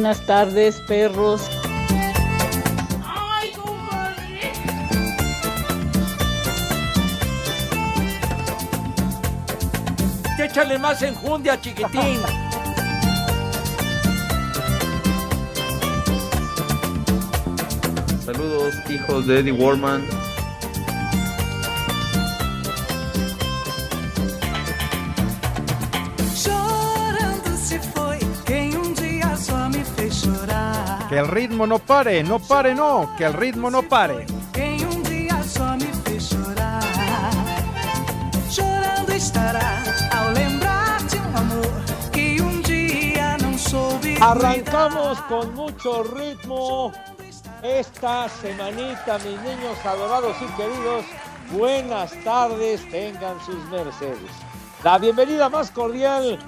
Buenas tardes, perros. ¡Ay, compadre! Échale más enjundia, chiquitín. Saludos, hijos de Eddie Warman. Que el ritmo no pare, no pare, no, que el ritmo no pare. Quem um dia só me fez chorar. Chorando estará ao lembrar de um amor que um dia não soube. Arrancamos con mucho ritmo esta semanita, mis niños adorados y queridos. Buenas tardes, tengan sus mercedes. La bienvenida más cordial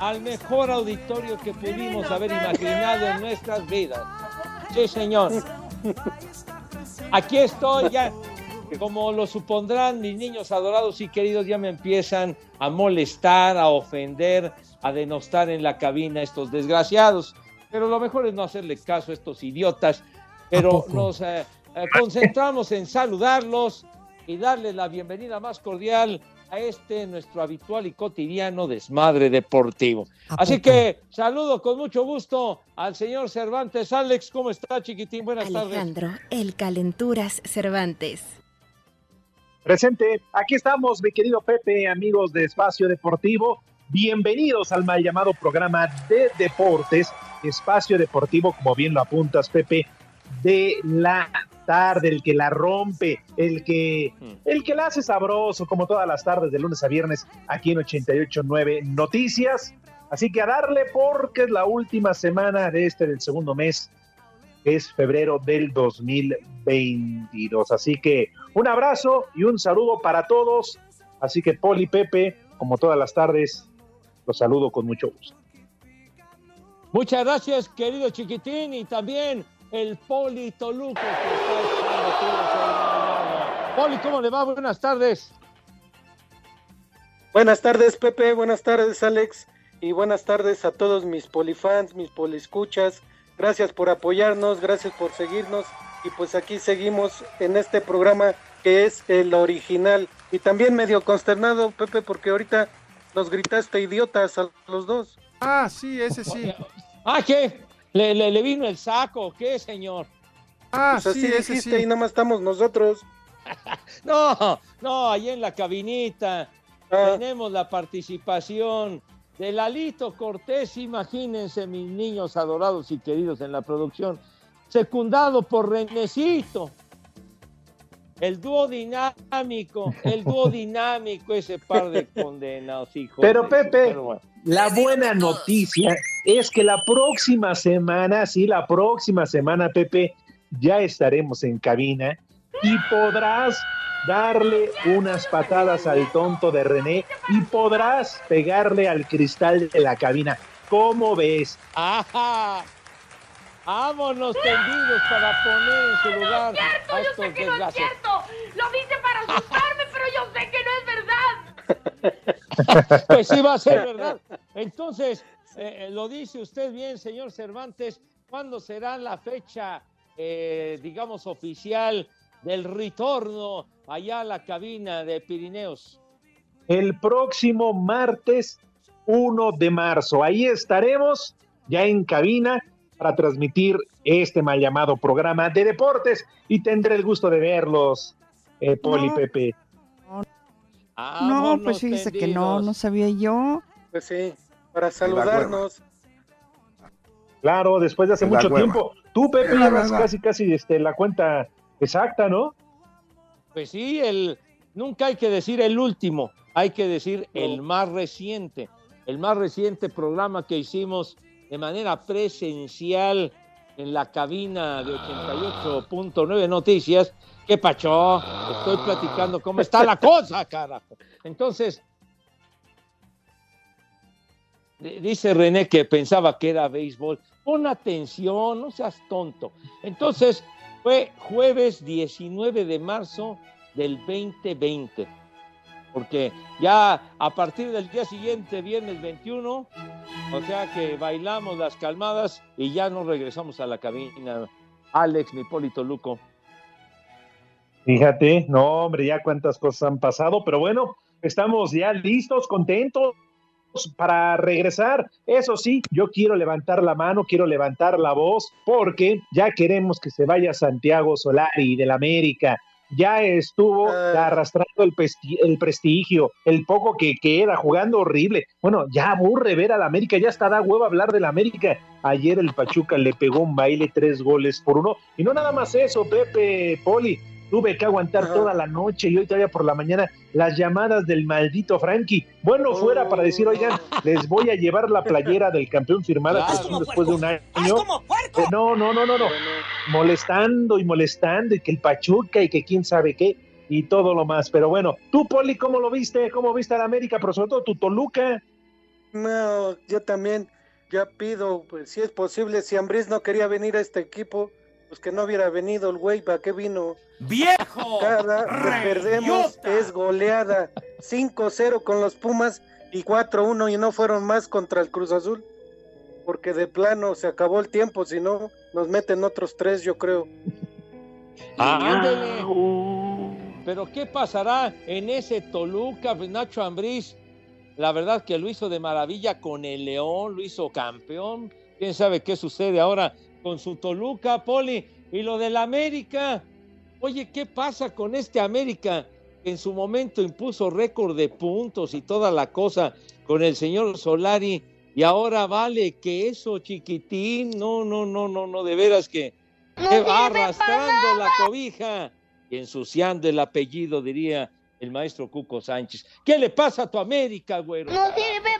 al mejor auditorio que pudimos haber imaginado en nuestras vidas. Sí, señor. Aquí estoy ya. Como lo supondrán mis niños adorados y queridos, ya me empiezan a molestar, a ofender, a denostar en la cabina estos desgraciados. Pero lo mejor es no hacerle caso a estos idiotas. Pero nos eh, eh, concentramos en saludarlos y darles la bienvenida más cordial a este nuestro habitual y cotidiano desmadre deportivo. Así que saludo con mucho gusto al señor Cervantes. Alex, ¿cómo está, chiquitín? Buenas tardes. Alejandro, el Calenturas Cervantes. Presente, aquí estamos, mi querido Pepe, amigos de Espacio Deportivo. Bienvenidos al mal llamado programa de deportes, Espacio Deportivo, como bien lo apuntas, Pepe, de la tarde, el que la rompe, el que, el que la hace sabroso, como todas las tardes de lunes a viernes, aquí en 88.9 Noticias. Así que a darle porque es la última semana de este del segundo mes, que es febrero del 2022. Así que un abrazo y un saludo para todos. Así que Poli Pepe, como todas las tardes, los saludo con mucho gusto. Muchas gracias, querido chiquitín, y también el Poli Toluco que está echando. Poli, ¿cómo le va? Buenas tardes. Buenas tardes, Pepe. Buenas tardes, Alex. Y buenas tardes a todos mis polifans, mis poliscuchas. Gracias por apoyarnos, gracias por seguirnos. Y pues aquí seguimos en este programa que es el original. Y también medio consternado, Pepe, porque ahorita nos gritaste idiotas a los dos. Ah, sí, ese sí. Ah, ¿qué? ¿Le, le, le vino el saco qué, señor? Ah, Pues así sí, ese dijiste sí. y nada más estamos nosotros. No, no, ahí en la cabinita Ah, tenemos la participación de Lalito Cortés, imagínense mis niños adorados y queridos en la producción, secundado por Renecito. El dúo dinámico, el dúo dinámico, ese par de condenados, hijos. Pero, de- Pepe, pero bueno. La buena noticia es que la próxima semana, sí, la próxima semana, Pepe, ya estaremos en cabina y podrás darle unas patadas al tonto de René y podrás pegarle al cristal de la cabina. ¿Cómo ves? ¡Ajá! Vámonos tendidos para poner en su lugar cierto, a yo estos sé que no es cierto. Lo dice para asustarme, pero yo sé que no es verdad. Pues sí va a ser verdad. Entonces, eh, eh, lo dice usted bien, señor Cervantes, ¿cuándo será la fecha, eh, digamos, oficial del retorno allá a la cabina de Pirineos? El próximo martes 1 de marzo. Ahí estaremos ya en cabina para transmitir este mal llamado programa de deportes y tendré el gusto de verlos, eh, Poli No. Pepe. No, pues fíjese que no, no sabía yo. pues sí, para saludarnos. Claro, después de hace la mucho hueva. tiempo. Tú, Pepe, llevas casi, casi este, la cuenta exacta, ¿no? Pues sí, el, nunca hay que decir el último, hay que decir el más reciente. El más reciente programa que hicimos de manera presencial en la cabina de 88.9 Noticias. ¿Qué pacho? Estoy platicando cómo está la cosa, carajo. Entonces, dice René que pensaba que era béisbol. Pon atención, no seas tonto. Entonces, fue jueves 19 de marzo del 2020. Porque ya a partir del día siguiente, viernes 21, o sea que bailamos las calmadas y ya no regresamos a la cabina. Alex, mi Polito Luco. Fíjate, no, hombre, ya cuántas cosas han pasado, pero bueno, estamos ya listos, contentos para regresar. Eso sí, yo quiero levantar la mano, quiero levantar la voz, porque ya queremos que se vaya Santiago Solari del América. Ya estuvo arrastrando el, el, prestigio, el poco que queda, jugando horrible. Bueno, ya aburre ver al América, ya está da huevo hablar del América. Ayer el Pachuca le pegó un baile, tres goles por uno. Y no nada más eso, Pepe Poli, tuve que aguantar toda la noche y hoy todavía por la mañana las llamadas del maldito Frankie. Bueno, fuera para decir, oigan, les voy a llevar la playera del campeón firmada después de un año. Eh, no, no, no, no, no. Molestando y molestando y que el Pachuca y que quién sabe qué y todo lo más. Pero bueno, tú, Poli, ¿cómo lo viste? ¿Cómo viste a la América? Pero sobre todo tu Toluca. No, yo también ya pido, pues si es posible, si Ambris no quería venir a este equipo, pues que no hubiera venido el güey, ¿para qué vino? ¡Viejo! Cada que perdemos es goleada. 5-0 con los Pumas y 4-1 y no fueron más contra el Cruz Azul. Porque de plano se acabó el tiempo, si no, nos meten otros tres, yo creo. Ah, Pero ¿qué pasará en ese Toluca, Nacho Ambriz? La verdad que lo hizo de maravilla con el León, lo hizo campeón. ¿Quién sabe qué sucede ahora con su Toluca, Poli, y lo del América. Oye, ¿qué pasa con este América que en su momento impuso récord de puntos y toda la cosa con el señor Solari? Y ahora vale que eso, chiquitín, no, no, no, no, no, de veras que, va arrastrando la cobija y ensuciando el apellido, diría el maestro Cuco Sánchez. ¿Qué le pasa a tu América, güero? No sirve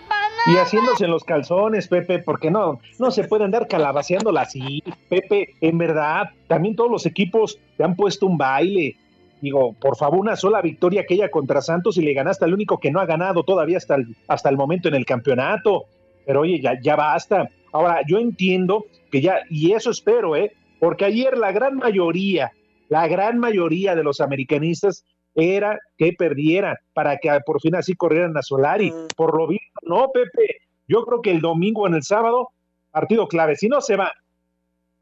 y haciéndose en los calzones, Pepe, porque no, no se puede andar calabaceándola así, Pepe, en verdad, también todos los equipos te han puesto un baile. Digo, por favor, una sola victoria aquella contra Santos y le ganaste al único que no ha ganado todavía hasta el, hasta el momento en el campeonato. Pero oye, ya, ya basta. Ahora, yo entiendo que ya, y eso espero, ¿eh? Porque ayer la gran mayoría, la gran mayoría de los americanistas era que perdieran para que por fin así corrieran a Solari. Mm. Por lo visto, no, Pepe. Yo creo que el domingo en el sábado, partido clave. Si no se va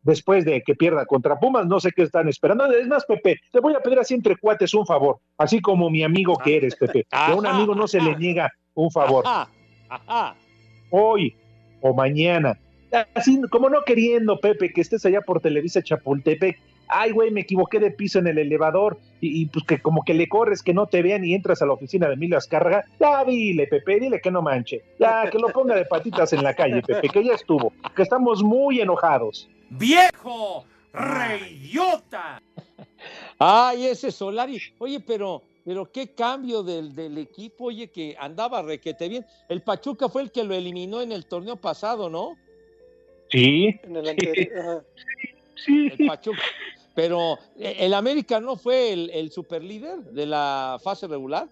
después de que pierda contra Pumas, no sé qué están esperando. Es más, Pepe, te voy a pedir así entre cuates un favor, así como mi amigo que eres, Pepe. Que a un amigo no se le niega un favor. Hoy o mañana, así como no queriendo, Pepe, que estés allá por Televisa Chapultepec ay, güey, me equivoqué de piso en el elevador y, pues que como que le corres, que no te vean y entras a la oficina de Emilio Azcárraga, ya dile, Pepe, dile que no manche, ya que lo ponga de patitas en la calle, Pepe, que ya estuvo, que estamos muy enojados. ¡Viejo! ¡Reyota! Ay, ese Solari, oye, pero... Pero qué cambio del, del, equipo, oye, que andaba requete bien. El Pachuca fue el que lo eliminó en el torneo pasado, ¿no? Sí. En el anterior. Sí. El Pachuca. Pero eh, el América no fue el, el superlíder de la fase regular.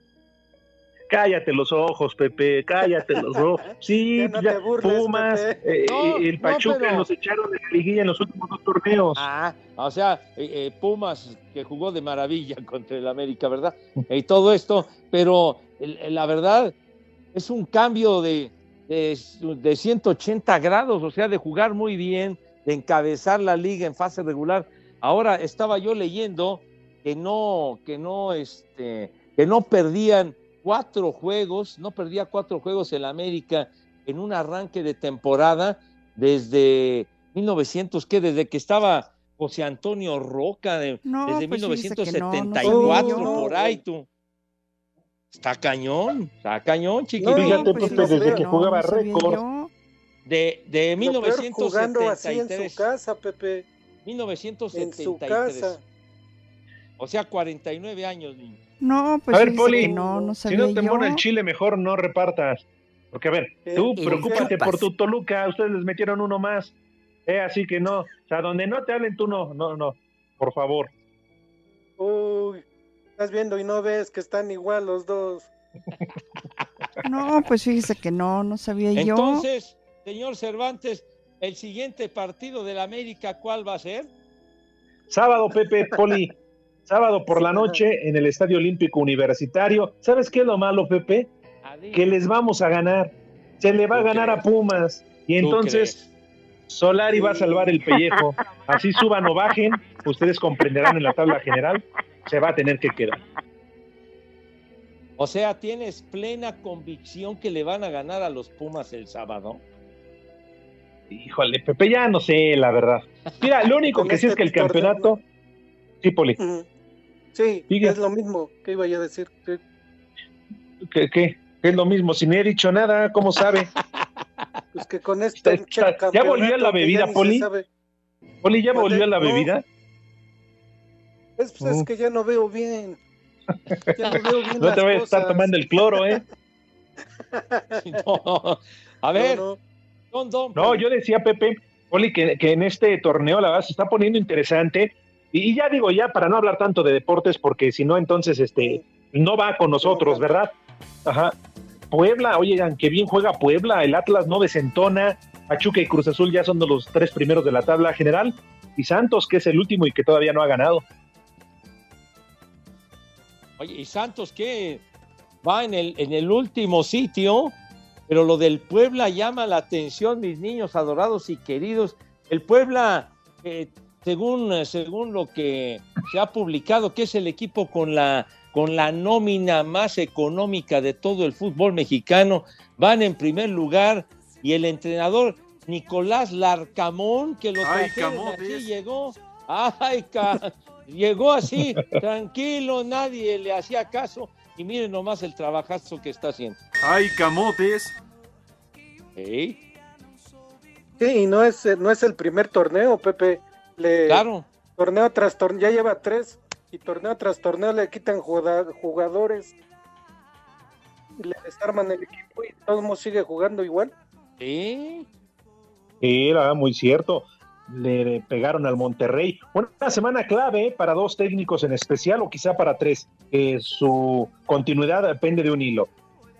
Cállate los ojos, Pepe, cállate los ojos. Sí, no ya, burles, Pumas, eh, No, el no, Pachuca pero- nos echaron de la liguilla en los últimos dos torneos. Ah, o sea, eh, Pumas que jugó de maravilla contra el América, ¿verdad? Y todo esto, pero la verdad es un cambio de, de, de 180 grados, o sea, de jugar muy bien, de encabezar la liga en fase regular. Ahora estaba yo leyendo que no, que no, este, que no perdían cuatro juegos, no perdía cuatro juegos el América en un arranque de temporada desde 1900, que desde que estaba José Antonio Roca, de- No, desde pues sí dice que no, no 1974, sabía yo. por ahí tú. Está cañón, está cañón, chiquito. No, Fíjate, pues, lo desde que no, jugaba no récord. De, de Lo peor jugando así en 1973. su casa, Pepe. En 1973. su casa. O sea, 49 años, niño. No, pues a ver, Poli, que no, no si sabía no te yo. mora el chile, mejor no repartas. Porque a ver, Eh, tú ¿y preocúpate por tu Toluca, ustedes les metieron uno más. Eh, así que no, o sea, donde no te hablen tú no, no, no, por favor. Uy, estás viendo y no ves que están igual los dos. No, pues fíjese que no, no sabía yo. Entonces, señor Cervantes, el siguiente partido del América, ¿cuál va a ser? Sábado, Pepe, Poli, sábado por la noche en el Estadio Olímpico Universitario. ¿Sabes qué es lo malo, Pepe? Que les vamos a ganar. Se le va a ganar a Pumas. Y ¿Tú entonces Solari va a salvar el pellejo. Así suban o bajen, ustedes comprenderán en la tabla general, se va a tener que quedar. O sea, ¿tienes plena convicción que le van a ganar a los Pumas el sábado? Híjole, Pepe, ya no sé, la verdad. Mira, lo único que sí es que el campeonato. Sí, Poli. Sí, Sigue. es lo mismo que iba yo a decir. ¿Qué, qué? Es lo mismo, si ni he dicho nada, ¿cómo sabe? Pues que con este Está- está- ¿Ya volvió a la bebida, Poli? Poli, ¿ya volvió a la No. bebida? Pues, pues, es que ya no veo bien. Ya no veo bien No las te vayas a estar tomando el cloro, ¿eh? No. A ver, No, no. Don, don, No, yo decía, Pepe, Poli, que, que en este torneo la verdad se está poniendo interesante. Y, y ya digo, ya para no hablar tanto de deportes, porque si no, entonces este no va con nosotros, ¿verdad? Ajá. Puebla, oigan, que bien juega Puebla, el Atlas no desentona, Pachuca y Cruz Azul ya son de los tres primeros de la tabla general, y Santos, que es el último y que todavía no ha ganado. Oye, ¿y Santos qué? Va en el, en el último sitio, pero lo del Puebla llama la atención, mis niños adorados y queridos. El Puebla, eh, según, eh, según lo que se ha publicado, que es el equipo con la, con la nómina más económica de todo el fútbol mexicano, van en primer lugar y el entrenador Nicolás Larcamón, que lo Ay, trajeron Camotes. aquí, llegó. Ay, ca- llegó así, tranquilo, nadie le hacía caso. Y miren nomás el trabajazo que está haciendo. ¡Ay, camotes! ¿Sí? Sí, y no es, no es el primer torneo, Pepe. Le, Claro. Torneo tras torneo, ya lleva tres. Y torneo tras torneo le quitan jugadores. Y le desarman el equipo y todo el mundo sigue jugando igual. Sí. Sí, la verdad, muy cierto. Le pegaron al Monterrey. Una semana clave para dos técnicos en especial, o quizá para tres. que su continuidad depende de un hilo.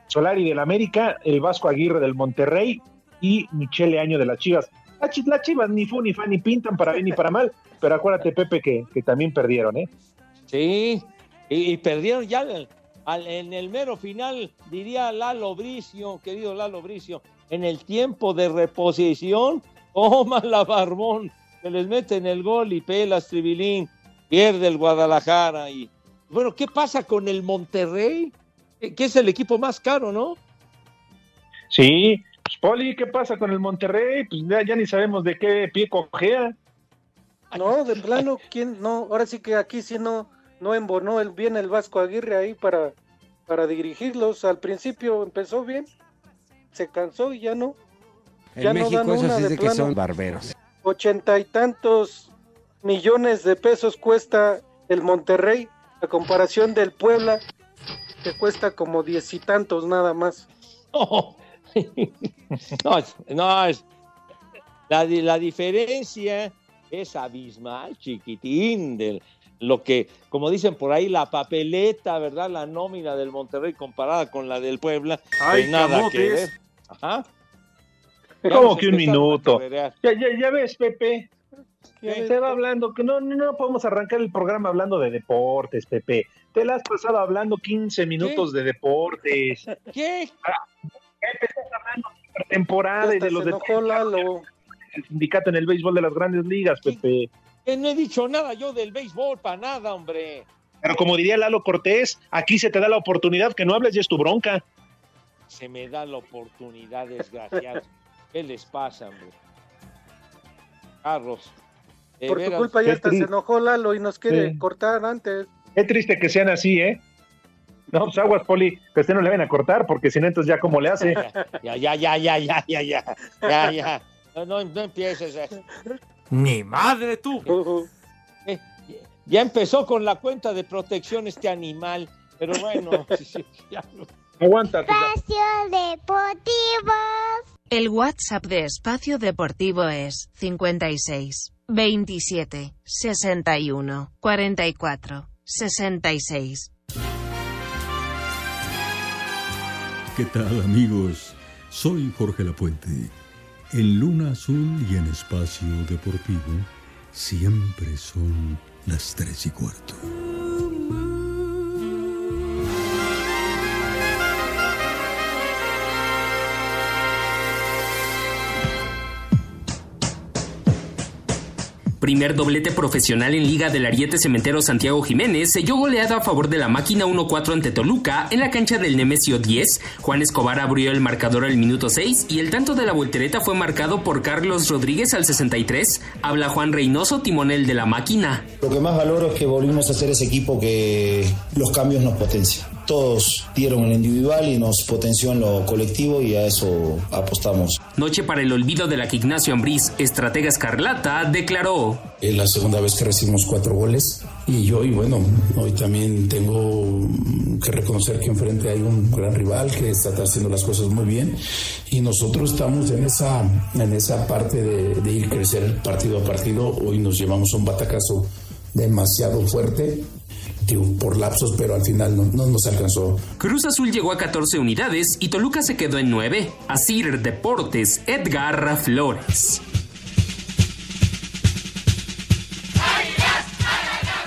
Solari del América, el Vasco Aguirre del Monterrey y Michele Año de las Chivas. Las Chi- las Chivas ni fu ni fa ni pintan para bien ni para mal, pero acuérdate, Pepe, que, que también perdieron, ¿eh? Sí, y, y perdieron ya al- en el mero final, diría Lalo Bricio, querido Lalo Bricio, en el tiempo de reposición, toma la barbón, se les meten el gol y pelas Tribilín, pierde el Guadalajara. Y bueno, ¿qué pasa con el Monterrey? Que que es el equipo más caro, ¿no? Sí, pues, Poli, ¿qué pasa con el Monterrey? Pues ya, ya ni sabemos de qué pie cojea. No, de plano, ¿quién? No, ahora sí que aquí sí no, no embonó el, bien el Vasco Aguirre ahí para, para dirigirlos. Al principio empezó bien, se cansó y ya no. En Ya no México dan eso sí es de que plano. son barberos. Ochenta y tantos millones de pesos cuesta el Monterrey a comparación del Puebla, que cuesta como diez y tantos nada más. No, no, es- no, es- la, la diferencia es abismal, chiquitín, de lo que, como dicen por ahí, la papeleta, ¿verdad? La nómina del Monterrey comparada con la del Puebla, ¡Ay, pues nada que ver. Ajá. Como que un minuto. Ya, ya, ya ves, Pepe. ¿Qué? Te va hablando que no, no, no podemos arrancar el programa hablando de deportes, Pepe. Te la has pasado hablando 15 minutos de deportes. ¿Qué? Temporada y Hasta de los se enojó Lalo. del sindicato en el béisbol de las grandes ligas, Pepe. Que no he dicho nada yo del béisbol, para nada, hombre. Pero como diría Lalo Cortés, aquí se te da la oportunidad que no hables y es tu bronca. Se me da la oportunidad, desgraciados. ¿Qué les pasa, hombre? Carlos. de Por tu veras, culpa ya hasta se enojó Lalo y nos quiere Sí. cortar antes. Qué triste que sean así, ¿eh? No, pues aguas, Poli, que a usted no le van a cortar, porque si no, entonces ya como le hace. Ya, ya, ya, ya, ya, ya, ya, ya, ya. No, no, no empieces. eh. ¡Mi madre tú! Eh, Ya empezó con la cuenta de protección este animal, pero bueno, sí, sí, ya. Aguanta. Espacio Deportivo. El WhatsApp de Espacio Deportivo es 56 27 61 44 66. ¿Qué tal amigos? Soy Jorge Lapuente. En Luna Azul y en Espacio Deportivo siempre son las tres y cuarto. Primer doblete profesional en Liga del Ariete Cementero Santiago Jiménez selló goleada a favor de la máquina 1-4 ante Toluca en la cancha del Nemesio 10. Juan Escobar abrió el marcador al minuto 6 y el tanto de la voltereta fue marcado por Carlos Rodríguez al 63. Habla Juan Reynoso, timonel de la máquina. Lo que más valoro es que volvimos a ser ese equipo que los cambios nos potencian todos dieron el individual y nos potenció en lo colectivo y a eso apostamos. Noche para el olvido de la que Ignacio Ambriz, estratega escarlata, declaró. Es la segunda vez que recibimos cuatro goles y yo, y bueno, hoy también tengo que reconocer que enfrente hay un gran rival que está haciendo las cosas muy bien y nosotros estamos en esa, en esa parte de, de ir crecer partido a partido. Hoy nos llevamos un batacazo demasiado fuerte por lapsos, pero al final no, no, nos alcanzó. Cruz Azul llegó a 14 unidades y Toluca se quedó en 9. Asir Deportes, Edgar Flores.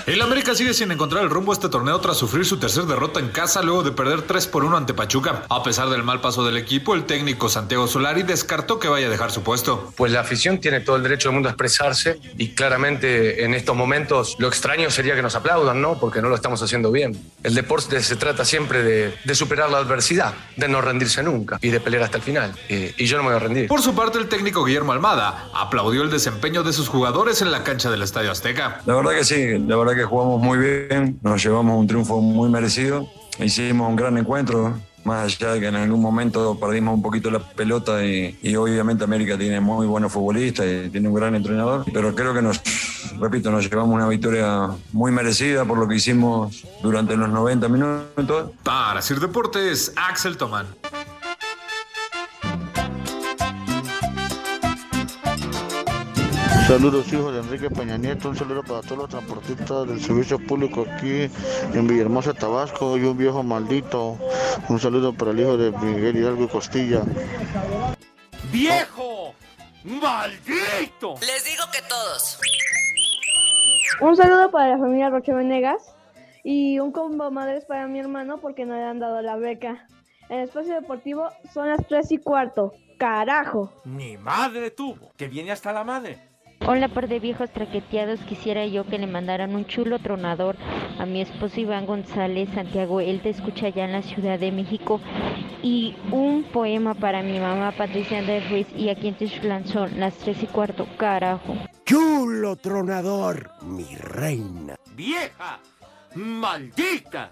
El América sigue sin encontrar el rumbo a este torneo tras sufrir su tercer derrota en casa luego de perder 3 por 1 ante Pachuca. A pesar del mal paso del equipo, el técnico Santiago Solari descartó que vaya a dejar su puesto. Pues la afición tiene todo el derecho del mundo a expresarse y claramente en estos momentos lo extraño sería que nos aplaudan, ¿no? Porque no lo estamos haciendo bien. El deporte se trata siempre de, de superar la adversidad, de no rendirse nunca y de pelear hasta el final. Y, y yo no me voy a rendir. Por su parte, el técnico Guillermo Almada aplaudió el desempeño de sus jugadores en la cancha del Estadio Azteca. La verdad que sí, la verdad que jugamos muy bien, nos llevamos un triunfo muy merecido, hicimos un gran encuentro, más allá de que en algún momento perdimos un poquito la pelota y, y, obviamente América tiene muy buenos futbolistas y tiene un gran entrenador, pero creo que nos, repito, nos llevamos una victoria muy merecida por lo que hicimos durante los 90 minutos. Para Sir Deportes, Axel Tomán. Saludos hijos de Enrique Peña Nieto, un saludo para todos los transportistas del servicio público aquí en Villahermosa, Tabasco y un viejo maldito. Un saludo para el hijo de Miguel Hidalgo y Costilla. ¡Viejo! ¡Maldito! Les digo que todos. Un saludo para la familia Roche Venegas y un combo madres para mi hermano porque no le han dado la beca. En el espacio deportivo son las 3 y cuarto. ¡Carajo! ¡Mi madre tuvo! ¡Que viene hasta la madre! Hola, par de viejos traqueteados. Quisiera yo que le mandaran un chulo tronador a mi esposo Iván González Santiago. Él te escucha allá en la Ciudad de México. Y un poema para mi mamá Patricia de Ruiz y aquí en Tijuana son las tres y cuarto. Carajo. Chulo tronador, mi reina. ¡Vieja! ¡Maldita!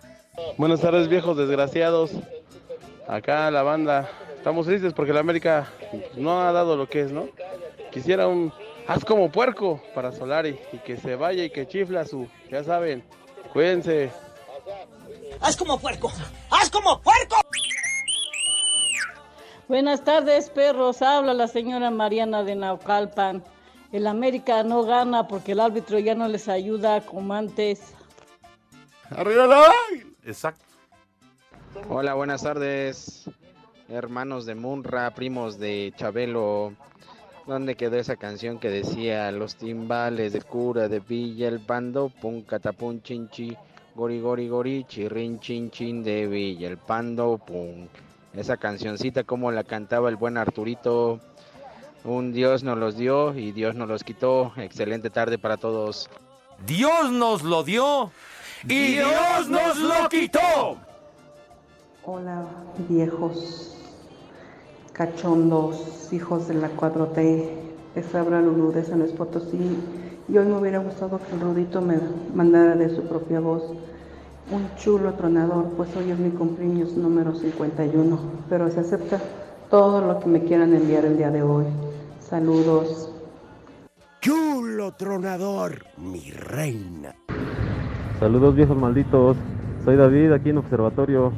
Buenas tardes, viejos desgraciados. Acá la banda. Estamos tristes porque la América no ha dado lo que es, ¿no? Quisiera un haz como puerco para Solari y que se vaya y que chifla su, ya saben, cuídense. Haz como puerco, haz como puerco. Buenas tardes, perros. Habla la señora Mariana de Naucalpan. El América no gana porque el árbitro ya no les ayuda como antes. ¡Arriba la Exacto. Hola, buenas tardes, hermanos de Munra, primos de Chabelo. ¿Dónde quedó esa canción que decía los timbales de cura de Villa el Pando, pum catapum chinchi, gori gori gori, chirrin chin chin de Villa el Pando, pum? Esa cancioncita como la cantaba el buen Arturito. Un Dios nos los dio y Dios nos los quitó. Excelente tarde para todos. Dios nos lo dio y Dios nos lo quitó. Hola viejos cachondos, hijos de la 4T, es Abra Lulú de San Luis Potosí. Y hoy me hubiera gustado que el Rudito me mandara de su propia voz un chulo tronador, pues hoy es mi cumpleaños número 51, pero se acepta todo lo que me quieran enviar el día de hoy. Saludos. Chulo tronador, mi reina. Saludos viejos malditos. Soy David aquí en Observatorio.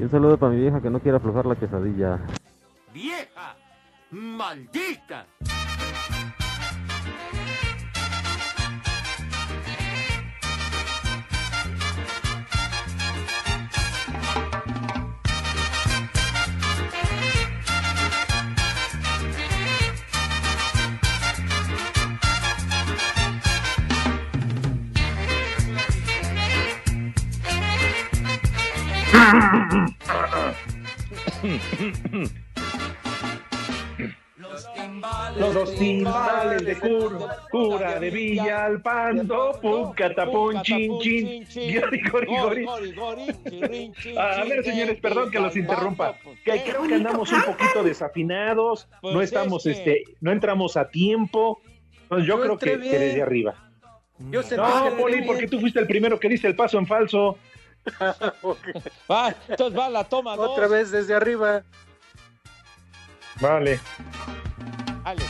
Y un saludo para mi vieja que no quiere aflojar la quesadilla. ¡Vieja! ¡Maldita! Los timbales de cura, cura de Villa Alpando, pum, catapum, chin, chin, gori, gori, gori. A ver, señores, perdón que los interrumpa. Que creo que andamos un poquito desafinados, no Pues estamos, este, no entramos a tiempo. Entonces yo creo que, que desde arriba. Yo No, Poli, porque tú fuiste el primero que dice el paso en falso. Va, entonces va la toma dos. Otra vez desde arriba. Vale. Dale.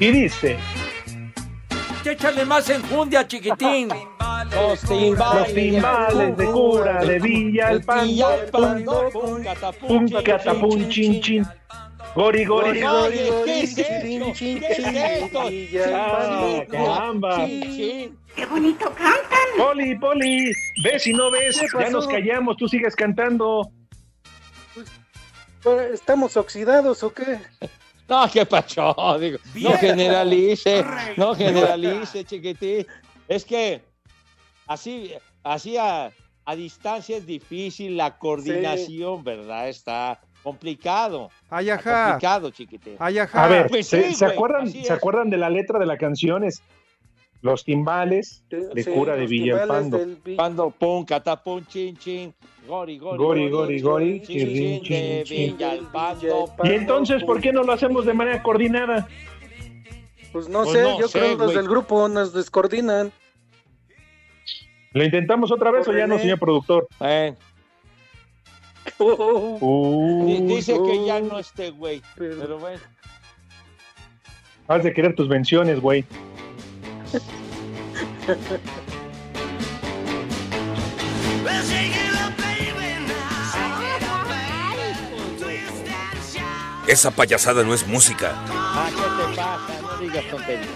Y dice, Échale más enjundia, chiquitín. Los timbales, los timbales de cura de Villa Alpando, pum, pum, catapum, chin, chin. Gori, gori, gori. ¿Qué es esto? ¿Qué bonito cantan. Poli, Poli, ves si no ves, ¿Qué ya nos callamos, tú sigues cantando. Pues, ¿Estamos oxidados o qué? No, qué pacho, digo. No generalice, no generalice, chiquitín. Es que así, así a, a distancia es difícil, la coordinación, ¿verdad? Está complicado. Ay, complicado, chiquitín. Ay, A ver, Pues ¿se, sí, se güey, acuerdan, ¿se acuerdan de la letra de la canción? Es Los timbales de Sí, cura de los Villa timbales Alpando. del pum, catapum, chin, chin, gori, gori, Gori, gori, gori, chin. Y entonces, ¿por qué no lo hacemos de manera coordinada? Pues no Pues sé, no yo sé, creo que los del grupo nos descoordinan. ¿Lo intentamos otra vez o ya no, señor productor? Eh, Uh, di- dice que ya no esté, güey. Pero bueno. Has de querer tus menciones, güey. Esa payasada no es música. Ah, ¿qué te pasa? No digas tonterías.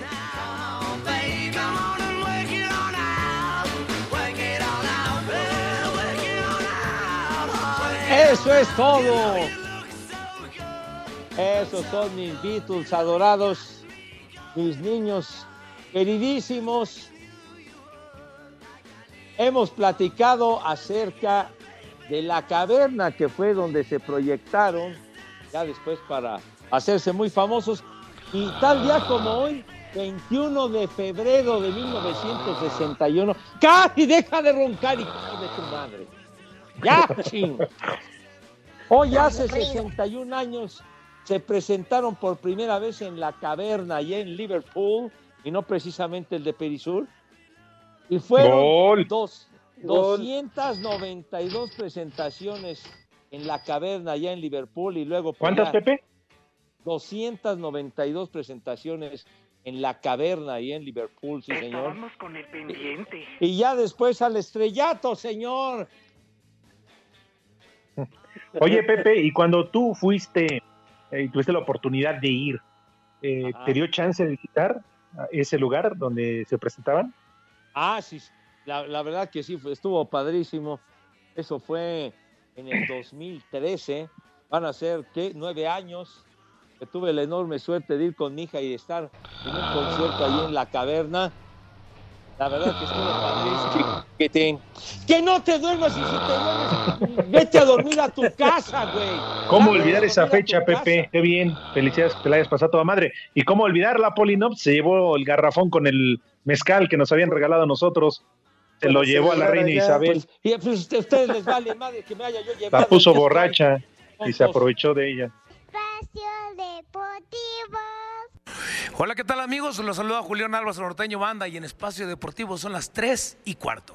Eso es todo. Esos son mis Beatles adorados, mis niños queridísimos. Hemos platicado acerca de la caverna que fue donde se proyectaron, ya después para hacerse muy famosos. Y tal día como hoy, 21 de febrero de 1961, casi deja de roncar, hijo de tu madre. Ya, ching. Hoy hace 61 años se presentaron por primera vez en la caverna allá en Liverpool y no precisamente el de Perisur. Y fueron Gol. dos, Gol. 292 presentaciones en la caverna allá en Liverpool y luego ¿Cuántas, Pepe? 292 presentaciones en la caverna allá en Liverpool, sí señor. con el pendiente. Y ya después al estrellato, señor. Oye, Pepe, y cuando tú fuiste eh, y tuviste la oportunidad de ir, eh. ¿te dio chance de visitar ese lugar donde se presentaban? Ah, sí, la, la verdad que sí, estuvo padrísimo. Eso fue en el 2013. Van a ser, ¿qué? Nueve años que tuve la enorme suerte de ir con mi hija y de estar en un concierto allí en la caverna. La verdad que estuvo padrísimo. Chiquitín. Que no te duermas y si te duermes, vete a dormir a tu casa, güey. ¿Cómo olvidar esa fecha, tu casa. Pepe? Qué bien. Felicidades que te la hayas pasado a toda madre. ¿Y cómo olvidar la Polinop? Se llevó el garrafón con el mezcal que nos habían regalado a nosotros. Se lo llevó a la reina allá, Isabel. Pues, y pues, a ustedes les vale madre que me haya yo llevado. La puso borracha y se aprovechó de ella. Hola, ¿qué tal amigos? Los saluda Julián Álvarez Norteño Banda y en Espacio Deportivo son las 3 y cuarto.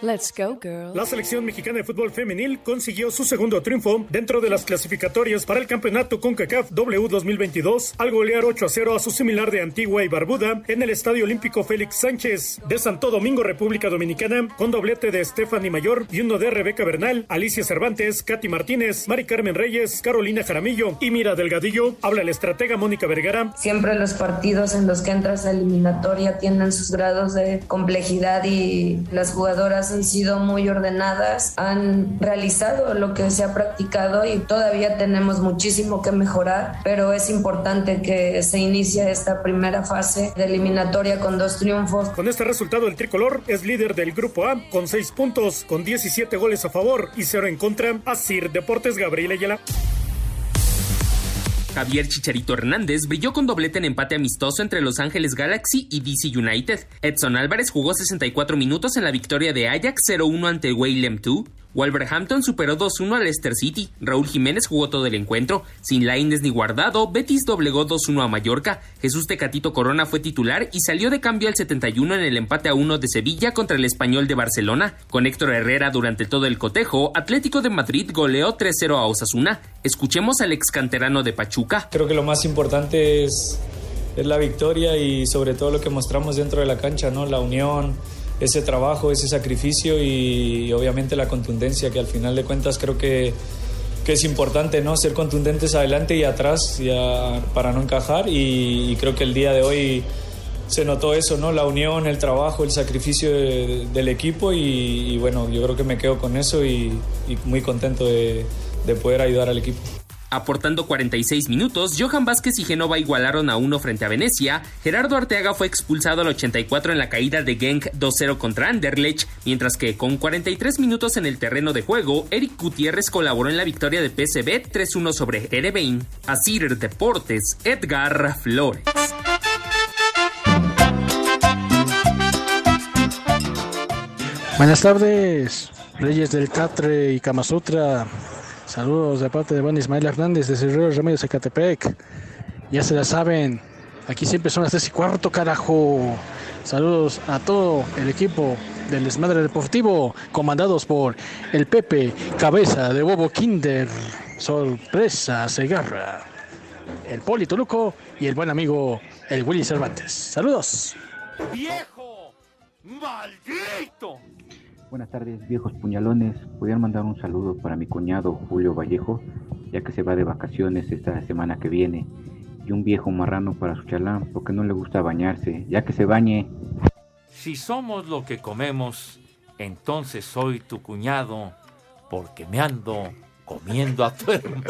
Let's go, girl. La selección mexicana de fútbol femenil consiguió su segundo triunfo dentro de las clasificatorias para el campeonato CONCACAF W 2022 al golear 8 a 0 a su similar de Antigua y Barbuda en el Estadio Olímpico Félix Sánchez de Santo Domingo, República Dominicana, con doblete de Stephanie Mayor y uno de Rebeca Bernal, Alicia Cervantes, Katy Martínez, Mari Carmen Reyes, Carolina Jaramillo y Mira Delgadillo. Habla la estratega Mónica Vergara. Siempre los partidos en los que entras a eliminatoria tienen sus grados de complejidad y las jugadoras han sido muy ordenadas, han realizado lo que se ha practicado y todavía tenemos muchísimo que mejorar, pero es importante que se inicie esta primera fase de eliminatoria con dos triunfos. Con este resultado, el tricolor es líder del grupo A con seis puntos, con 17 goles a favor y cero en contra. Asir Deportes Gabriel Ayala. Javier Chicharito Hernández brilló con doblete en empate amistoso entre Los Ángeles Galaxy y DC United. Edson Álvarez jugó 64 minutos en la victoria de Ajax 0-1 ante Willem 2. Wolverhampton superó 2-1 al Leicester City. Raúl Jiménez jugó todo el encuentro. Sin Lainez ni guardado, Betis doblegó 2-1 a Mallorca. Jesús Tecatito Corona fue titular y salió de cambio al 71 en el empate a 1 de Sevilla contra el Español de Barcelona. Con Héctor Herrera durante todo el cotejo, Atlético de Madrid goleó 3-0 a Osasuna. Escuchemos al ex canterano de Pachuca. Creo que lo más importante es la victoria y sobre todo lo que mostramos dentro de la cancha, ¿no? La unión ese trabajo, ese sacrificio y, obviamente la contundencia, que al final de cuentas creo que, que es importante, ¿no? Ser contundentes adelante y atrás ya, para no encajar y, creo que el día de hoy se notó eso, ¿no? La unión, el trabajo, el sacrificio del equipo y, bueno, yo creo que me quedo con eso y, muy contento de poder ayudar al equipo. Aportando 46 minutos, Johan Vázquez y Genova igualaron a uno frente a Venecia, Gerardo Arteaga fue expulsado al 84 en la caída de Genk 2-0 contra Anderlecht, mientras que con 43 minutos en el terreno de juego, Eric Gutiérrez colaboró en la victoria de PSV 3-1 sobre Erebein. Asir Deportes, Edgar Flores. Buenas tardes, Reyes del Catre y Kamasutra. Saludos de parte de buen Ismael Hernández desde Río Remedio Zacatepec. Ya se la saben, aquí siempre son las 3 y cuarto, carajo. Saludos a todo el equipo del Desmadre Deportivo, comandados por el Pepe, cabeza de Bobo Kinder, sorpresa Segarra, el Poli Toluco y el buen amigo el Willy Cervantes. Saludos. ¡Viejo! ¡Maldito! Buenas tardes, viejos puñalones. ¿Podrían mandar un saludo para mi cuñado Julio Vallejo, ya que se va de vacaciones esta semana que viene? Y un viejo marrano para su chalán, porque no le gusta bañarse, ya que se bañe. Si somos lo que comemos, entonces soy tu cuñado, porque me ando comiendo a tu hermano.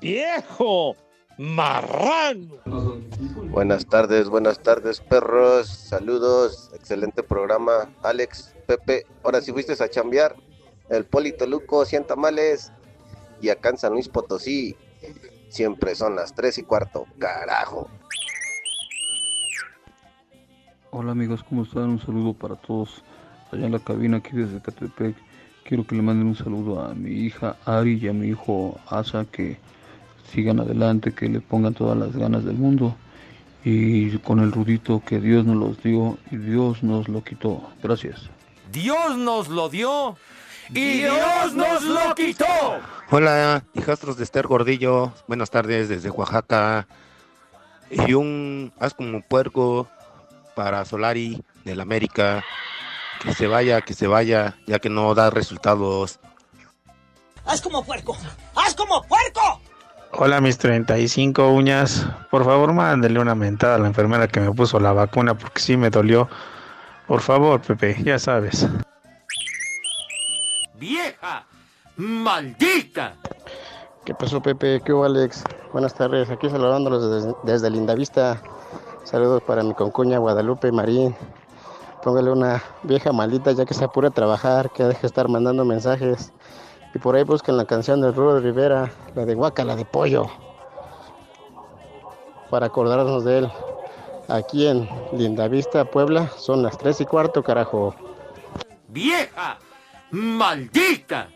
¡Viejo! marrano. Buenas tardes, buenas tardes, perros. Saludos, excelente programa. Alex, Pepe, ahora sí fuiste a chambear. El Polito Luco, 100 tamales. Y acá en Luis Potosí, siempre son las 3 y cuarto. Carajo. Hola amigos, ¿cómo están? Un saludo para todos allá en la cabina aquí desde Catepec. Quiero que le manden un saludo a mi hija Ari y a mi hijo Asa que sigan adelante, que le pongan todas las ganas del mundo y con el rudito que Dios nos los dio y Dios nos lo quitó. Gracias. Dios nos lo dio y Dios nos lo quitó. Hola, hijastros de Esther Gordillo. Buenas tardes desde Oaxaca. Y un haz como puerco para Solari del América. Que se vaya, que se vaya, ya que no da resultados. ¡Haz como puerco! ¡Haz como puerco! Hola mis 35 uñas, por favor mándele una mentada a la enfermera que me puso la vacuna porque sí me dolió. Por favor, Pepe, ya sabes. ¡Vieja! ¡Maldita! ¿Qué pasó, Pepe? ¿Qué hubo, Alex? Buenas tardes, aquí saludándolos desde, desde Lindavista. Saludos para mi concuña Guadalupe Marín. Póngale una vieja maldita ya que se apura a trabajar, que deje de estar mandando mensajes. Y por ahí busquen la canción de Rudo Rivera, la de Huaca, la de Pollo, para acordarnos de él. Aquí en Lindavista, Puebla, son las 3 y cuarto, carajo. ¡Vieja! ¡Maldita!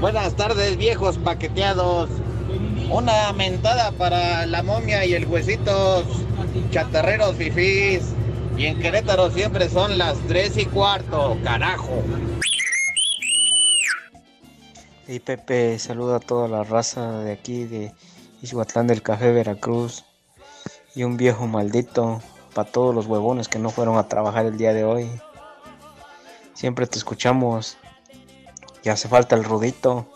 Buenas tardes, viejos paqueteados. Una mentada para la momia y el huesitos, chatarreros fifís. Y en Querétaro siempre son las tres y cuarto, carajo. Y Pepe, saluda a toda la raza de aquí, de Ixhuatlán del Café Veracruz. Y un viejo maldito para todos los huevones que no fueron a trabajar el día de hoy. Siempre te escuchamos. Y hace falta el rudito.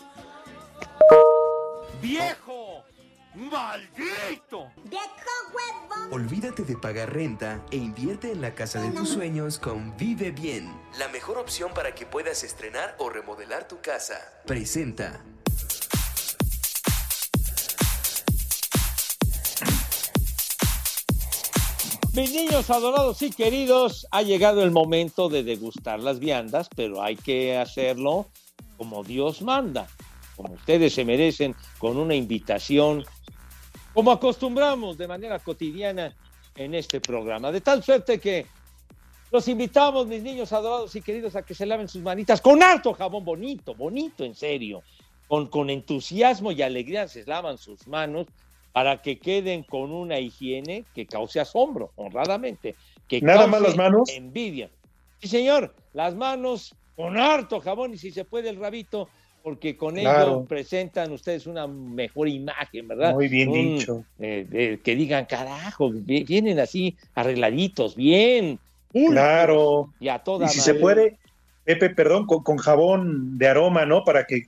¡Viejo! ¡Maldito! Olvídate de pagar renta e invierte en la casa de tus sueños con Vive Bien, la mejor opción para que puedas estrenar o remodelar tu casa. Presenta. Mis niños adorados y queridos, ha llegado el momento de degustar las viandas, pero hay que hacerlo como Dios manda, como ustedes se merecen, con una invitación, como acostumbramos de manera cotidiana en este programa. De tal suerte que los invitamos, mis niños adorados y queridos, a que se laven sus manitas con harto jabón bonito, bonito, en serio, con, con entusiasmo y alegría se lavan sus manos para que queden con una higiene que cause asombro, honradamente. Que ¿Nada cause más las manos? Envidia. Sí, señor, las manos con harto jabón y si se puede el rabito, porque con Claro. ello presentan ustedes una mejor imagen, ¿verdad? Muy bien Un, dicho. eh, eh, que digan, carajo, vi- vienen así arregladitos, bien. Claro. Y a toda Y si se puede, Pepe, perdón, con, con jabón de aroma, ¿no? Para que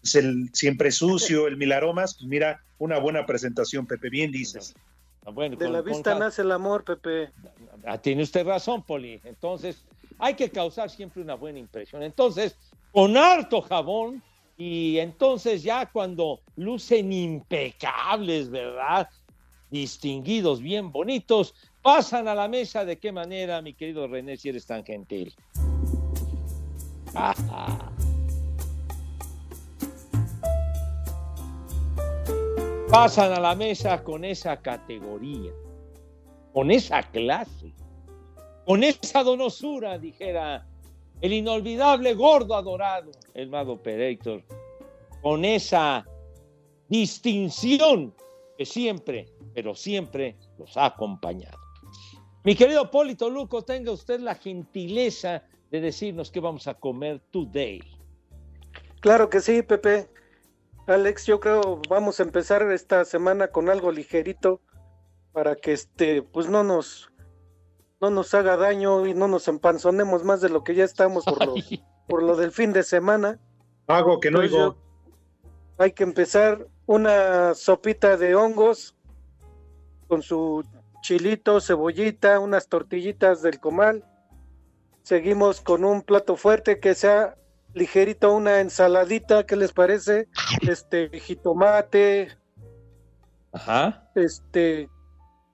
pues, el siempre sucio, el mil aromas, pues mira, una buena presentación, Pepe, bien dices. Bueno, De con- la vista nace el amor, Pepe. Ah, Tiene usted razón, Poli. Entonces, hay que causar siempre una buena impresión. Entonces, con harto jabón y entonces ya cuando lucen impecables, ¿verdad? Distinguidos, bien bonitos, pasan a la mesa. ¿De qué manera, mi querido René, si eres tan gentil? Ajá. Pasan a la mesa con esa categoría, con esa clase, con esa donosura, dijera el inolvidable gordo adorado, el mago Operator, con esa distinción que siempre, pero siempre los ha acompañado. Mi querido Polito Luco, tenga usted la gentileza de decirnos qué vamos a comer today. Claro que sí, Pepe. Alex, yo creo vamos a empezar esta semana con algo ligerito para que este, pues no nos, no nos haga daño y no nos empanzonemos más de lo que ya estamos por lo, por lo del fin de semana. Hago que no Entonces, digo. yo- hay que empezar una sopita de hongos con su chilito, cebollita, unas tortillitas del comal. Seguimos con un plato fuerte que sea ligerito, una ensaladita, ¿qué les parece? Este jitomate, Ajá. este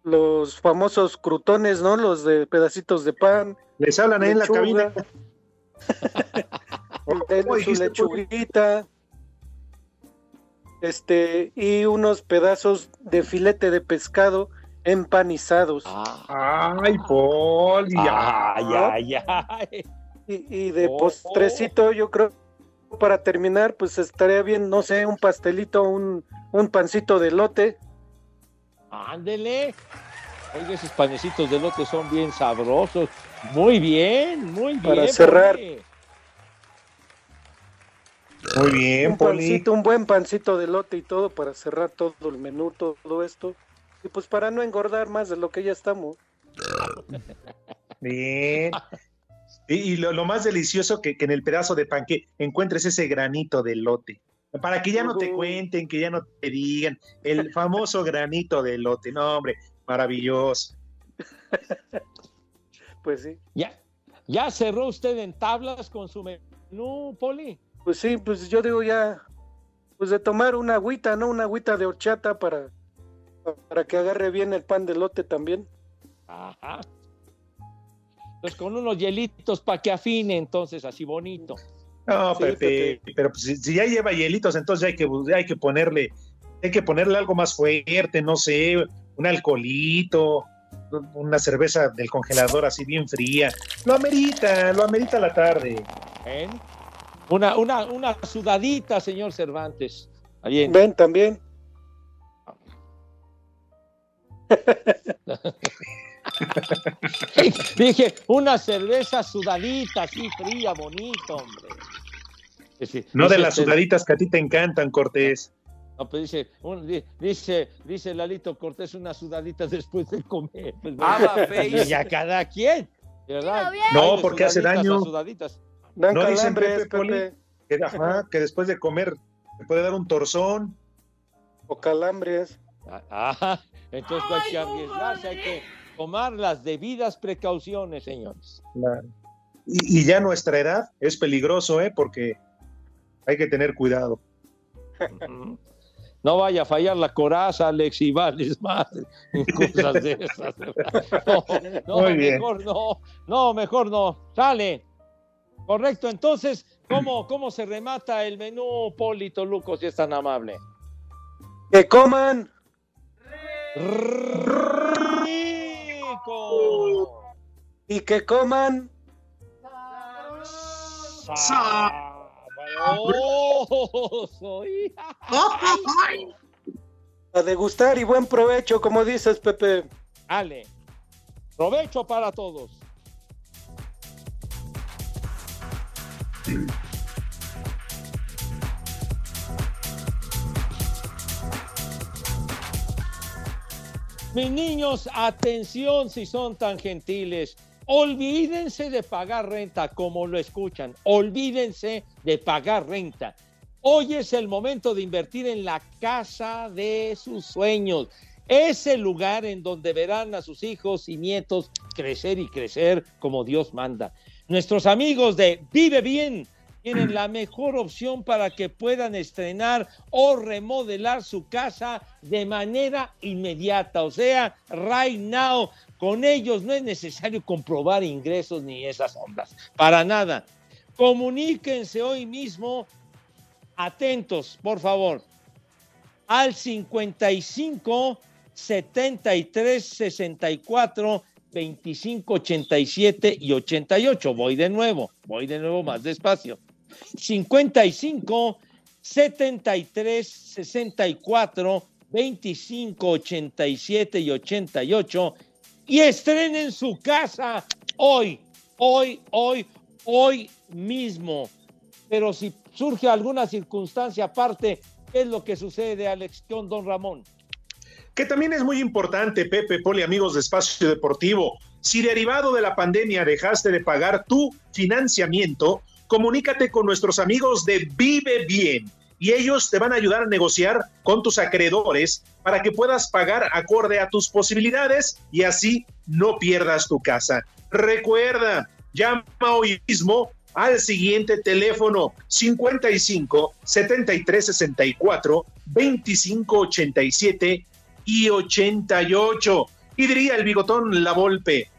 los famosos crutones, ¿no? Los de pedacitos de pan. Les hablan ahí en la cabina. ¿Cómo su lechuguita. Este, y unos pedazos de filete de pescado empanizados. Ay, Poli. Ay, ay, ay. Y, y de Oh, postrecito, yo creo, para terminar, pues estaría bien, no sé, un pastelito, un, un pancito de lote. Ándele. Oiga, esos panecitos de lote son bien sabrosos. Muy bien, muy bien. Para cerrar. Poli. Muy bien, un Poli. pancito, un buen pancito de lote y todo para cerrar todo el menú, todo esto. Y pues para no engordar más de lo que ya estamos. Bien. Y, y lo, lo más delicioso que, que en el pedazo de pan que encuentres ese granito de lote. Para que ya no te cuenten, que ya no te digan. El famoso granito de lote. No, hombre, maravilloso. Pues sí. ¿Ya, ¿Ya cerró usted en tablas con su menú, Poli? Pues sí, pues yo digo ya, pues de tomar una agüita, ¿no? Una agüita de horchata para, para que agarre bien el pan de lote también. Ajá. Pues con unos hielitos para que afine, entonces, así bonito. No, Sí, Pepe, pero pues, si, si ya lleva hielitos, entonces hay que, hay que ponerle, hay que ponerle algo más fuerte, no sé, un alcoholito, una cerveza del congelador así bien fría. Lo amerita, lo amerita la tarde. ¿eh? Una, una, una sudadita, señor Cervantes. Bien. Ven también. Dije, una cerveza sudadita, así fría, bonito, hombre. no de las sudaditas que a ti te encantan, Cortés. No, pues dice, dice, dice Lalito Cortés una sudadita después de comer. Pues, y a cada quien, ¿verdad? No, porque hace daño. no dicen Pepe, que, que después de comer te puede dar un torzón. O calambres. Ah, entonces no hay que arriesgarse, hay que tomar las debidas precauciones, señores. Y, ya nuestra edad es peligroso, ¿eh? Porque hay que tener cuidado. No vaya a fallar la coraza, Alex, y vales más cosas de esas. No, mejor no, no, mejor no. Sale. Correcto, entonces, ¿cómo, cómo se remata el menú, Polito Luco, si es tan amable? Que coman. Y que coman. A degustar y buen provecho, como dices, Pepe. Ale. Provecho para todos. Mis niños, atención si son tan gentiles. Olvídense de pagar renta como lo escuchan. Olvídense de pagar renta. Hoy es el momento de invertir en la casa de sus sueños. Es el lugar en donde verán a sus hijos y nietos crecer y crecer como Dios manda. Nuestros amigos de Vive Bien tienen la mejor opción para que puedan estrenar o remodelar su casa de manera inmediata, o sea, right now. Con ellos no es necesario comprobar ingresos ni esas ondas, para nada. Comuníquense hoy mismo, atentos, por favor, al 55 73 64 25 87 y 88. Voy de nuevo, voy de nuevo más despacio. 55 73 64 25 87 y 88 y estrenen su casa hoy, hoy, hoy, hoy mismo. Pero si surge alguna circunstancia aparte, ¿qué es lo que sucede, Alex Don Ramón? Que también es muy importante, Pepe, Poli, amigos de Espacio Deportivo. Si derivado de la pandemia dejaste de pagar tu financiamiento, comunícate con nuestros amigos de Vive Bien y ellos te van a ayudar a negociar con tus acreedores para que puedas pagar acorde a tus posibilidades y así no pierdas tu casa. Recuerda, llama hoy mismo al siguiente teléfono 55 73 64 25 87 y 88. Y diría el bigotón La Volpe.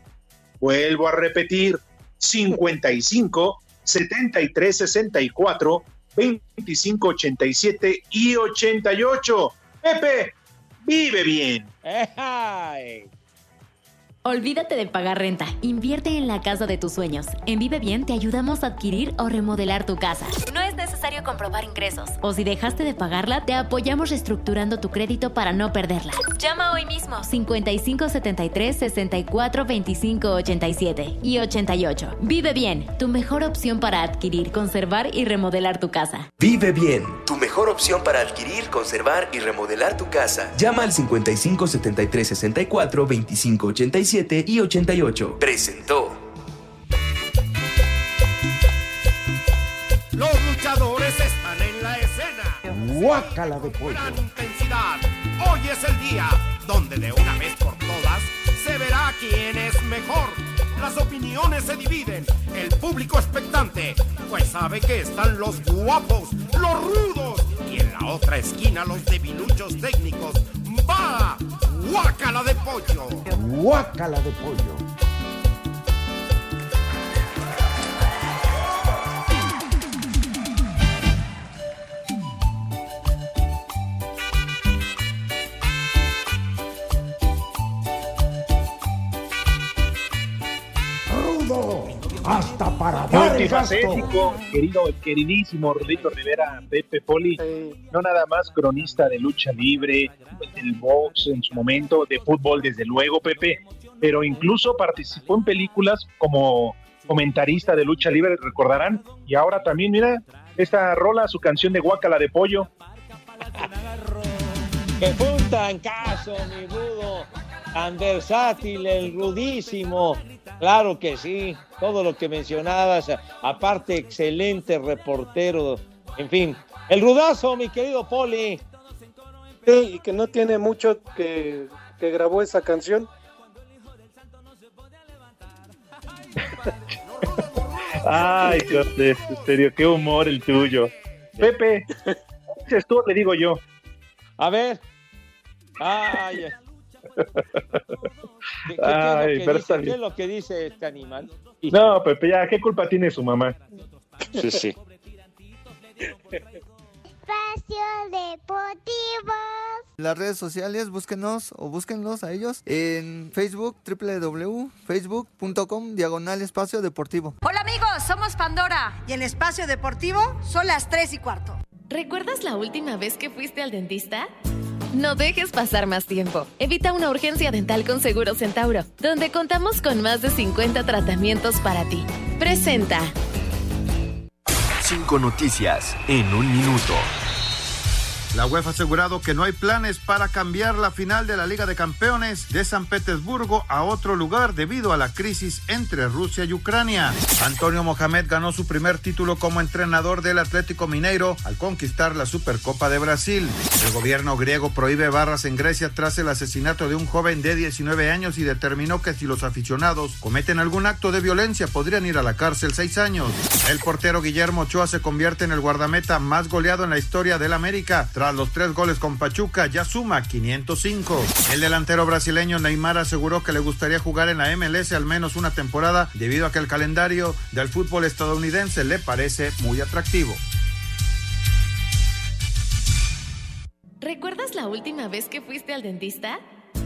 Vuelvo a repetir, 55 73 64 25 87 y 88. Pepe, vive bien. Olvídate de pagar renta. Invierte en la casa de tus sueños. En Vive Bien te ayudamos a adquirir o remodelar tu casa. No es necesario comprobar ingresos. O si dejaste de pagarla, te apoyamos reestructurando tu crédito para no perderla. Llama hoy mismo 5573 64 25 87 y 88. Vive Bien, tu mejor opción para adquirir, conservar y remodelar tu casa. Vive Bien, tu mejor opción para adquirir, conservar y remodelar tu casa. Llama al 5573 64 25 87 y 88. Presentó. Guácala de pollo. Gran intensidad. Hoy es el día donde de una vez por todas se verá quién es mejor. Las opiniones se dividen, el público expectante, pues sabe que están los guapos, los rudos y en la otra esquina los debiluchos técnicos. ¡Va! ¡Guácala de pollo! ¡Guácala de pollo! Hasta para dar querido, queridísimo Rudito Rivera, Pepe Poli, no nada más cronista de lucha libre, del box en su momento, de fútbol desde luego, Pepe, pero incluso participó en películas como comentarista de lucha libre, recordarán, y ahora también, mira, esta rola, su canción de Guacala de Pollo. Que fue un trancazo, mi rudo, tan versátil, el rudísimo. Claro que sí, todo lo que mencionabas, aparte excelente reportero, en fin. El rudazo, mi querido Poli. Sí, y que no tiene mucho que, que grabó esa canción. Ay, Dios de serio, qué humor el tuyo. Pepe, dices tú, le digo yo. A ver. Ay, ¿Qué, qué- qué Ay, es pero lo que está dice, qué bien. es lo que dice este animal? No, Pepe, ya, ¿qué culpa tiene su mamá? Sí, sí. Espacio Deportivo. Las redes sociales, búsquenos o búsquenlos a ellos en Facebook, www.facebook.com, diagonal espacio deportivo. Hola amigos, somos Pandora y en Espacio Deportivo son las 3 y cuarto. ¿Recuerdas la última vez que fuiste al dentista? No dejes pasar más tiempo. Evita una urgencia dental con Seguro Centauro, donde contamos con más de 50 tratamientos para ti. Presenta. Cinco noticias en un minuto. La UEFA ha asegurado que no hay planes para cambiar la final de la Liga de Campeones de San Petersburgo a otro lugar debido a la crisis entre Rusia y Ucrania. Antonio Mohamed ganó su primer título como entrenador del Atlético Mineiro al conquistar la Supercopa de Brasil. El gobierno griego prohíbe barras en Grecia tras el asesinato de un joven de 19 años y determinó que si los aficionados cometen algún acto de violencia podrían ir a la cárcel seis años. El portero Guillermo Ochoa se convierte en el guardameta más goleado en la historia del América. Los tres goles con Pachuca, ya suma 505. El delantero brasileño Neymar aseguró que le gustaría jugar en la MLS al menos una temporada debido a que el calendario del fútbol estadounidense le parece muy atractivo. ¿Recuerdas la última vez que fuiste al dentista?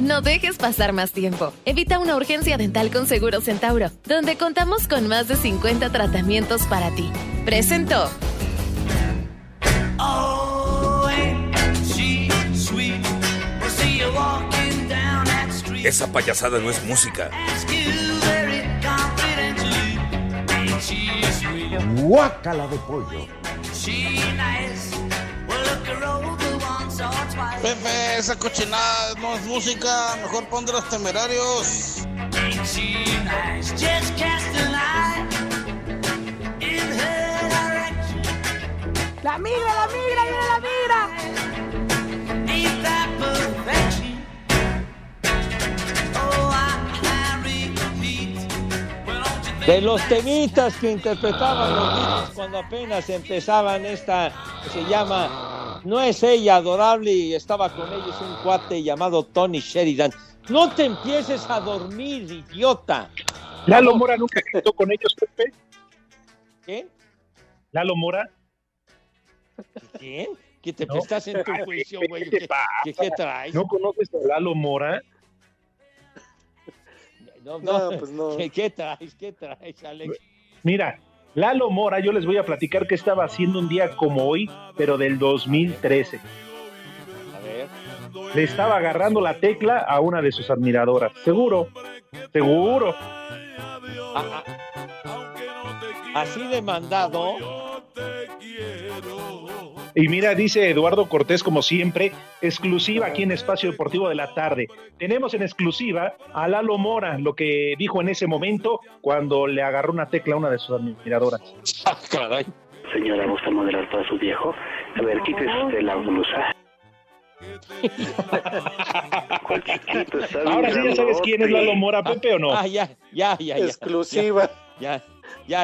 No dejes pasar más tiempo. Evita una urgencia dental con Seguro Centauro, donde contamos con más de 50 tratamientos para ti. Presentó. Esa payasada no es música. Guácala de pollo. Pepe, esa cochinada no es música, mejor pon de los temerarios. La migra, la migra, viene la migra. De los temitas que interpretaban los Beatles cuando apenas empezaban esta, que se llama No es ella adorable y estaba con ellos un cuate llamado Tony Sheridan. No te empieces a dormir, idiota. Lalo Mora nunca cantó con ellos, Pepe. ¿Qué? Lalo Mora. ¿Quién? ¿Qué te No. estás en tu juicio, güey? ¿qué ¿Qué, qué- traes? ¿No conoces a Lalo Mora? No, No, pues no. ¿Qué, qué traes? ¿Qué traes, Alex? Mira, Lalo Mora, yo les voy a platicar que estaba haciendo un día como hoy, pero del 2013. A ver. Le estaba agarrando la tecla a una de sus admiradoras. Seguro, seguro. Ah, ah. Así de mandado. Y mira, dice Eduardo Cortés, como siempre, exclusiva aquí en Espacio Deportivo de la Tarde. Tenemos en exclusiva a Lalo Mora, lo que dijo en ese momento cuando le agarró una tecla a una de sus admiradoras. caray. Señora, ¿gusta modelar para su viejo? A ver, quítese usted la blusa. Ahora sí ya sabes quién es. Lalo Mora, Pepe, ¿o no? Ah, ya, ya, ya, ya. Exclusiva. Ya, ya,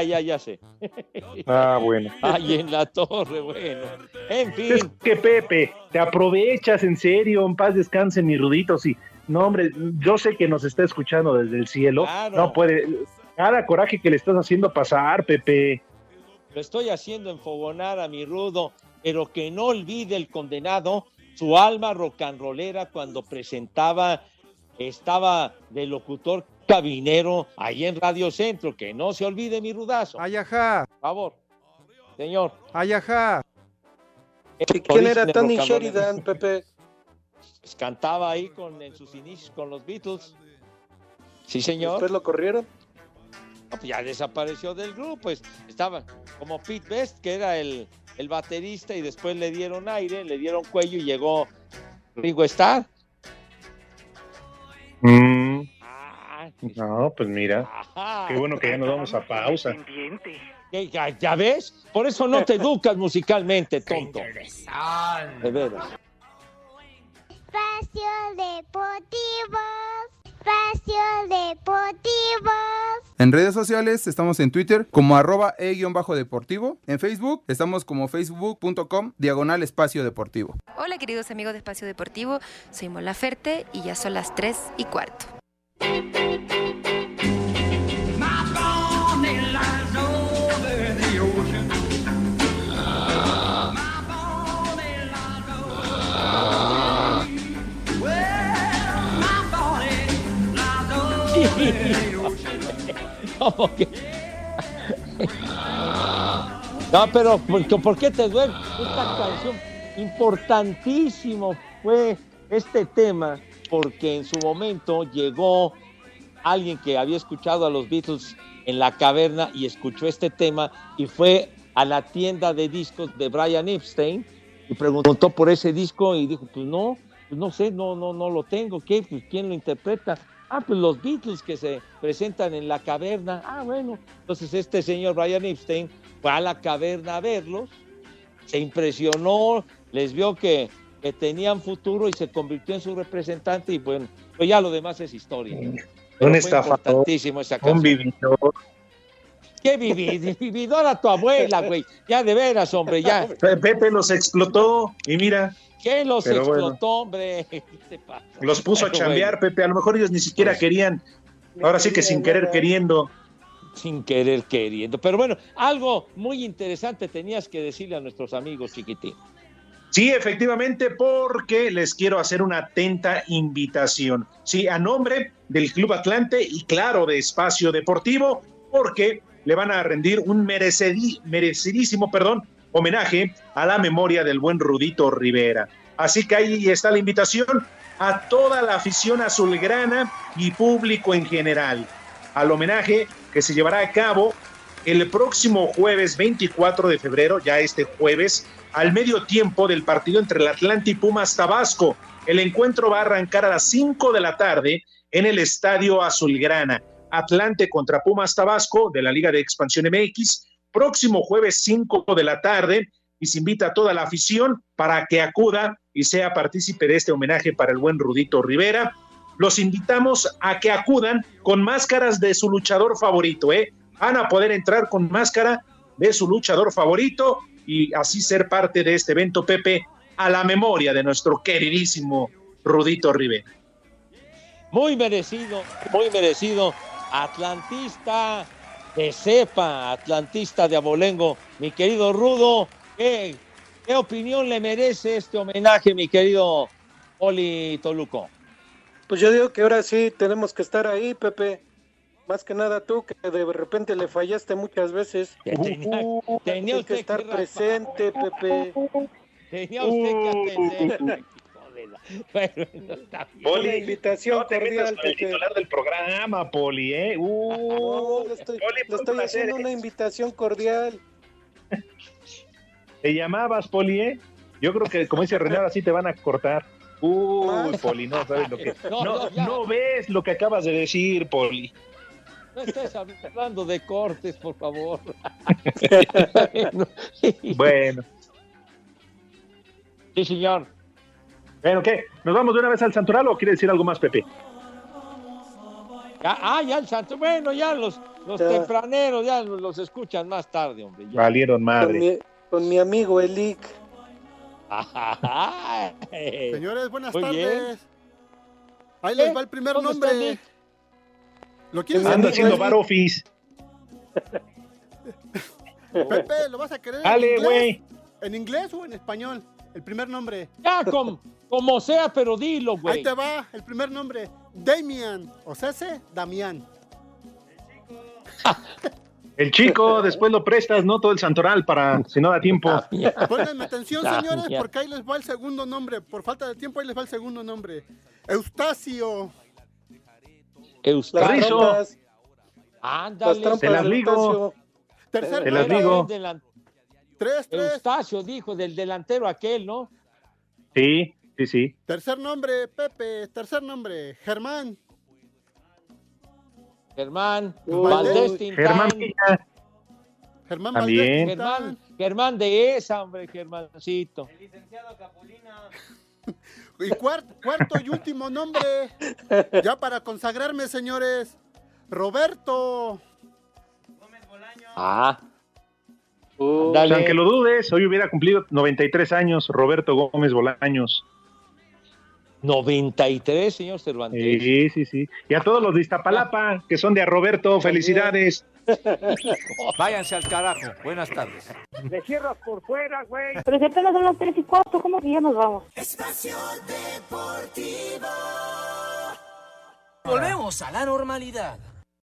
ya, ya sé. Ah, bueno. Ay, en la torre, bueno. En fin. Es que Pepe, te aprovechas en serio, en paz descanse mi rudito, sí. No, hombre, yo sé que nos está escuchando desde el cielo. Claro. No puede. Cada coraje que le estás haciendo pasar, Pepe. Lo estoy haciendo enfogonar a mi rudo. pero que no olvide el condenado su alma rocanrolera cuando presentaba, estaba de locutor cabinero ahí en Radio Centro, que no se olvide mi rudazo. Ayaja. Por favor, señor. Ayaja. ¿Quién era Tony Sheridan, Pepe? Pues cantaba ahí con, en sus inicios con los Beatles. Sí, señor. ¿Después lo corrieron? No, pues ya desapareció del grupo, pues estaba como Pete Best, que era el, el baterista, y después le dieron aire, le dieron cuello y llegó Ringo Starr. Mm. No, pues mira. Qué bueno que ya nos vamos a pausa. ¿Ya, ya ves? Por eso no te educas musicalmente, tonto. De veras. Espacio Deportivo. Espacio Deportivo. En redes sociales estamos en Twitter como arroba e-deportivo. En Facebook estamos como facebook.com diagonal espacio deportivo. Hola queridos amigos de Espacio Deportivo, soy Mola Ferte y ya son las 3 y cuarto. ¿Cómo que? No, pero ¿por, qué- por qué te duele? Esta canción importantísimo fue este tema porque en su momento llegó alguien que había escuchado a los Beatles en la caverna y escuchó este tema y fue a la tienda de discos de Brian Epstein y preguntó por ese disco y dijo, pues no, pues no sé, no, no, no lo tengo, ¿qué? Pues quién lo interpreta. Ah, pues los Beatles que se presentan en la caverna. Ah, bueno. Entonces este señor Brian Epstein fue a la caverna a verlos, se impresionó, les vio que, que tenían futuro y se convirtió en su representante y bueno, pues ya lo demás es historia. Un Pero estafador, un vividor. ¿Qué vivid? Vividora tu abuela, güey. Ya de veras, hombre, ya. Pe- Pepe los explotó y mira, ¿Qué los Pero bueno. explotó, hombre? Los puso a chambear, Pepe. A lo mejor ellos ni siquiera Pues- querían. Ahora sí que sin querer queriendo. Sin querer queriendo. Pero bueno, algo muy interesante tenías que decirle a nuestros amigos, chiquitín. Sí, efectivamente, porque les quiero hacer una atenta invitación. Sí, a nombre del Club Atlante y claro, de Espacio Deportivo, porque le van a rendir un merecedi- merecidísimo, perdón, homenaje a la memoria del buen Rudito Rivera. Así que ahí está la invitación a toda la afición azulgrana y público en general al homenaje que se llevará a cabo el próximo jueves 24 de febrero, ya este jueves, al medio tiempo del partido entre el Atlante y Pumas Tabasco. El encuentro va a arrancar a las 5 de la tarde en el Estadio Azulgrana. Atlante contra Pumas Tabasco de la Liga de Expansión MX, próximo jueves 5 de la tarde, y se invita a toda la afición para que acuda y sea partícipe de este homenaje para el buen Rudito Rivera. Los invitamos a que acudan con máscaras de su luchador favorito, ¿eh? Van a poder entrar con máscara de su luchador favorito y así ser parte de este evento, Pepe, a la memoria de nuestro queridísimo Rudito Rivera. Muy merecido, muy merecido. Atlantista de cepa, atlantista de abolengo. Mi querido Rudo, ¿qué, qué opinión le merece este homenaje, mi querido Oli Toluco? Pues yo digo que ahora sí tenemos que estar ahí, Pepe. Más que nada tú, que de repente le fallaste muchas veces. Tenía, tenía Hay que usted estar que presente, Pepe. Tenía usted que atender. Bueno, está bien. Una invitación no te metas cordial, con el titular del programa, Poli, ¿eh? Uh, No, le estoy, Poli, le estoy haciendo una invitación cordial. Te llamabas, Poli, ¿eh? Yo creo que, como dice René, ahora sí te van a cortar. Uy. Poli, no sabes lo que. No, No, no ves lo que acabas de decir, Poli. No estés hablando de cortes, por favor. Bueno. Sí, señor. Bueno, ¿qué? ¿Nos vamos de una vez al santoral o quiere decir algo más, Pepe? Ya, ah, ya el santo. Bueno, ya los, los Ya. tempraneros ya los escuchan más tarde, hombre. ya. Valieron Con madre. mi, con mi amigo Elic. Señores, buenas Muy tardes. bien. Ahí ¿Eh? les va el primer ¿Dónde está nombre. ¿Lo quieres Anda haciendo bar office. Pepe, ¿lo vas a querer? en Dale, inglés? güey. ¿En inglés o en español? El primer nombre. Ya, com- como sea, pero dilo, Ahí güey. te va, el primer nombre. Damian. O sea, ese, Damián. El chico, después lo prestas, no todo el santoral para si no da tiempo. Pónganme atención, señores, porque ahí les va el segundo nombre. Por falta de tiempo, ahí les va el segundo nombre. Eustacio. Eustacio. Las. Ándale. Las Te las de digo. Eustacio. Tercer Te las era digo. el delan- Tres, tres. Eustacio dijo del delantero aquel, ¿no? Sí, sí, sí. Tercer nombre, Pepe. Tercer nombre, Germán. Germán, Uy. Valdés Tintán. Germán Villa. Germán También. Valdés. Germán, Germán de esa, hombre, Germancito. Y cuar- cuarto y último nombre, ya para consagrarme, señores, Roberto. Ah. O sea, aunque lo dudes, hoy hubiera cumplido 93 años Roberto Gómez Bolaños. 93, señor Cervantes. Sí, sí, sí. Y a todos los de Iztapalapa, que son de a Roberto, felicidades. Váyanse al carajo. Buenas tardes. Le cierras por fuera, güey. Pero si apenas son las 3 y 4, ¿cómo que ya nos vamos? Espacio Deportivo. Volvemos a la normalidad.